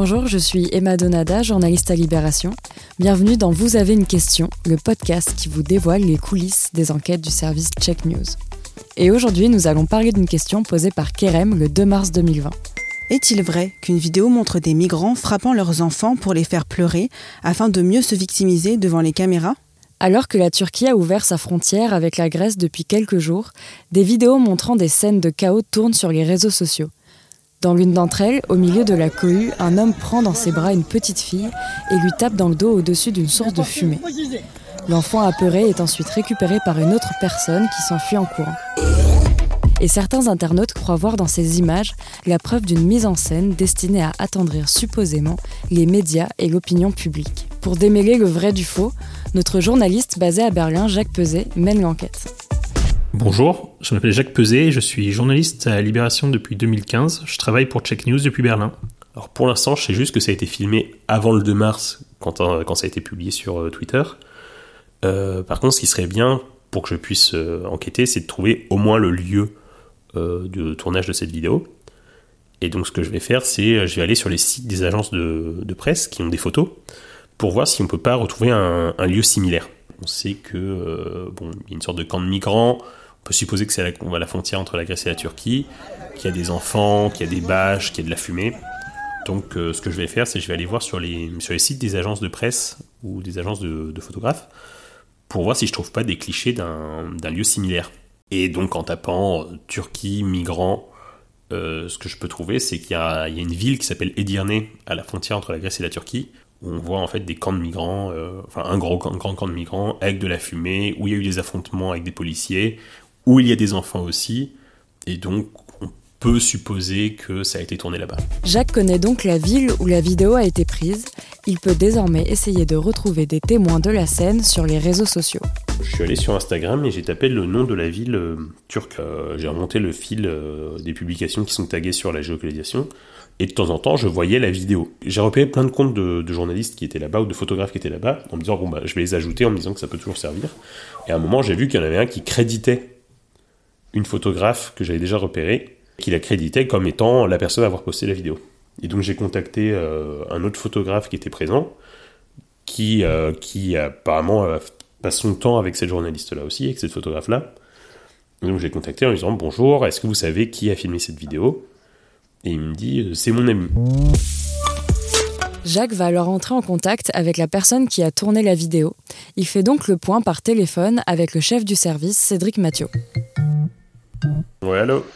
Bonjour, je suis Emma Donada, journaliste à Libération. Bienvenue dans Vous avez une question, le podcast qui vous dévoile les coulisses des enquêtes du service Check News. Et aujourd'hui, nous allons parler d'une question posée par Kerem le 2 mars 2020. Est-il vrai qu'une vidéo montre des migrants frappant leurs enfants pour les faire pleurer afin de mieux se victimiser devant les caméras? Alors que la Turquie a ouvert sa frontière avec la Grèce depuis quelques jours, des vidéos montrant des scènes de chaos tournent sur les réseaux sociaux. Dans l'une d'entre elles, au milieu de la cohue, un homme prend dans ses bras une petite fille et lui tape dans le dos au-dessus d'une source de fumée. L'enfant apeuré est ensuite récupéré par une autre personne qui s'enfuit en courant. Et certains internautes croient voir dans ces images la preuve d'une mise en scène destinée à attendrir supposément les médias et l'opinion publique. Pour démêler le vrai du faux, notre journaliste basé à Berlin, Jacques Peset, mène l'enquête. Bonjour, je m'appelle Jacques Peset, je suis journaliste à Libération depuis 2015, je travaille pour Check News depuis Berlin. Alors pour l'instant, je sais juste que ça a été filmé avant le 2 mars, quand, euh, quand ça a été publié sur euh, Twitter. Euh, par contre, ce qui serait bien pour que je puisse enquêter, c'est de trouver au moins le lieu de tournage de cette vidéo. Et donc ce que je vais faire, c'est je vais aller sur les sites des agences de, presse qui ont des photos pour voir si on peut pas retrouver un, lieu similaire. On sait que bon, y a une sorte de camp de migrants. On peut supposer que c'est la, la frontière entre la Grèce et la Turquie, qu'il y a des enfants, qu'il y a des bâches, qu'il y a de la fumée. Donc, euh, ce que je vais faire, c'est que je vais aller voir sur les, sur les sites des agences de presse ou des agences de, photographes pour voir si je trouve pas des clichés d'un lieu similaire. Et donc, en tapant euh, Turquie, migrants, ce que je peux trouver, c'est qu'il y, y, a une ville qui s'appelle Edirne, à la frontière entre la Grèce et la Turquie, où on voit en fait des camps de migrants, euh, enfin un gros, grand camp de migrants avec de la fumée, où il y a eu des affrontements avec des policiers, où il y a des enfants aussi, et donc on peut supposer que ça a été tourné là-bas. Jacques connaît donc la ville où la vidéo a été prise. Il peut désormais essayer de retrouver des témoins de la scène sur les réseaux sociaux. Je suis allé sur Instagram et j'ai tapé le nom de la ville euh, turque. Euh, j'ai remonté le fil des publications qui sont taguées sur la géolocalisation et de temps en temps, je voyais la vidéo. J'ai repéré plein de comptes de, journalistes qui étaient là-bas ou de photographes qui étaient là-bas, en me disant, bon, bah, je vais les ajouter, en me disant que ça peut toujours servir. Et à un moment, j'ai vu qu'il y en avait un qui créditait une photographe que j'avais déjà repérée, qui la créditait comme étant la personne à avoir posté la vidéo. Et donc j'ai contacté euh, un autre photographe qui était présent, qui, euh, qui apparemment euh, passe son temps avec cette journaliste-là aussi, avec cette photographe-là. Donc j'ai contacté en lui disant bonjour, est-ce que vous savez qui a filmé cette vidéo? Et il me dit euh, c'est mon ami. Jacques va alors entrer en contact avec la personne qui a tourné la vidéo. Il fait donc le point par téléphone avec le chef du service, Cédric Mathieu. Ouais, allô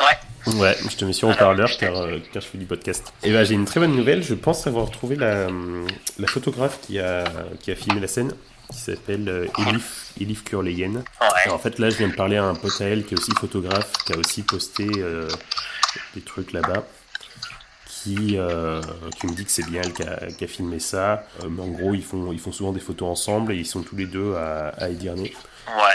Ouais. Ouais, je te mets sur haut-parleur car, euh, car, je fais du podcast. Et eh ben j'ai une très bonne nouvelle, je pense avoir trouvé la, la photographe qui a, qui a filmé la scène, qui s'appelle euh, Elif, Elif Kurleyen. Ouais. en fait là je viens de parler à un pote à elle qui est aussi photographe, qui a aussi posté des trucs là-bas. Qui, euh, qui me dit que c'est bien elle qui a, filmé ça. Euh, mais en gros, ils font, ils font souvent des photos ensemble et ils sont tous les deux à, à Edirne. Ouais,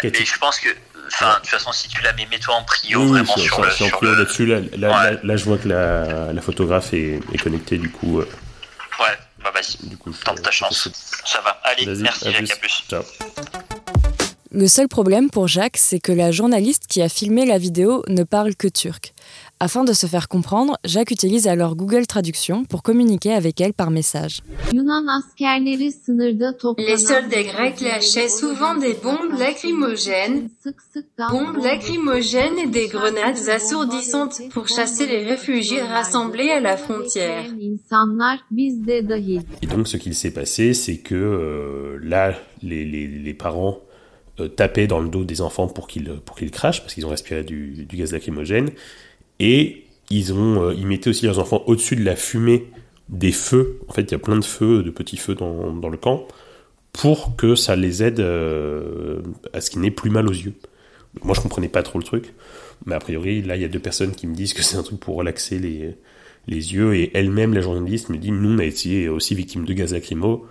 et je pense que, enfin, de toute façon, si tu la mets, mets-toi en prio vraiment sur, le. là-dessus. Là, là, je vois que la, la photographe est, est, connectée, du coup. Euh, ouais, bah vas-y. Du coup, tente ta chance. Ça va. Allez, merci, Jacques, à plus. Ciao. Le seul problème pour Jacques, c'est que la journaliste qui a filmé la vidéo ne parle que turc. Afin de se faire comprendre, Jacques utilise alors Google Traduction pour communiquer avec elle par message. Les soldats grecs lâchaient souvent des bombes lacrymogènes, bombes lacrymogènes et des grenades assourdissantes pour chasser les réfugiés rassemblés à la frontière. Et donc ce qu'il s'est passé, c'est que euh, là, les, parents euh, tapaient dans le dos des enfants pour qu'ils pour qu'ils crachent parce qu'ils ont respiré du, du gaz lacrymogène et ils, ont, euh, ils mettaient aussi leurs enfants au-dessus de la fumée des feux. En fait, il y a plein de feux, de petits feux dans, dans le camp, pour que ça les aide euh, à ce qu'ils n'aient plus mal aux yeux. Moi, je comprenais pas trop le truc, mais a priori, là, il y a deux personnes qui me disent que c'est un truc pour relaxer les, les yeux, et elle-même, la journaliste, me dit, nous, on a été aussi victimes de gaz lacrymo,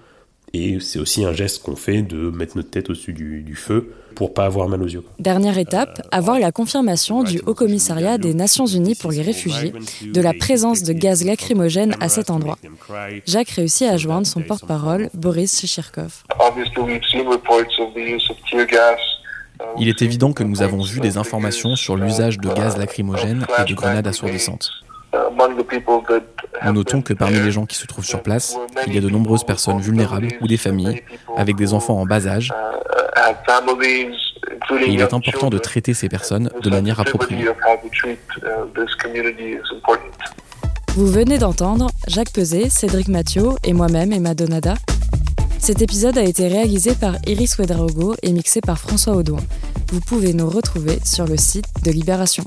et c'est aussi un geste qu'on fait de mettre notre tête au-dessus du, feu pour pas avoir mal aux yeux. Dernière étape, avoir la confirmation du Haut Commissariat des Nations Unies pour les réfugiés de la présence de gaz lacrymogène à cet endroit. Jacques réussit à joindre son porte-parole, Boris Chichirkov. Il est évident que nous avons vu des informations sur l'usage de gaz lacrymogène et de grenades assourdissantes. Nous notons que parmi les gens qui se trouvent sur place, il y a de nombreuses personnes vulnérables ou des familles avec des enfants en bas âge. Et il est important de traiter ces personnes de manière appropriée. Vous venez d'entendre Jacques Peset, Cédric Mathieu et moi-même Emma Donada. Cet épisode a été réalisé par Iris Wedraogo et mixé par François Audouin. Vous pouvez nous retrouver sur le site de Libération.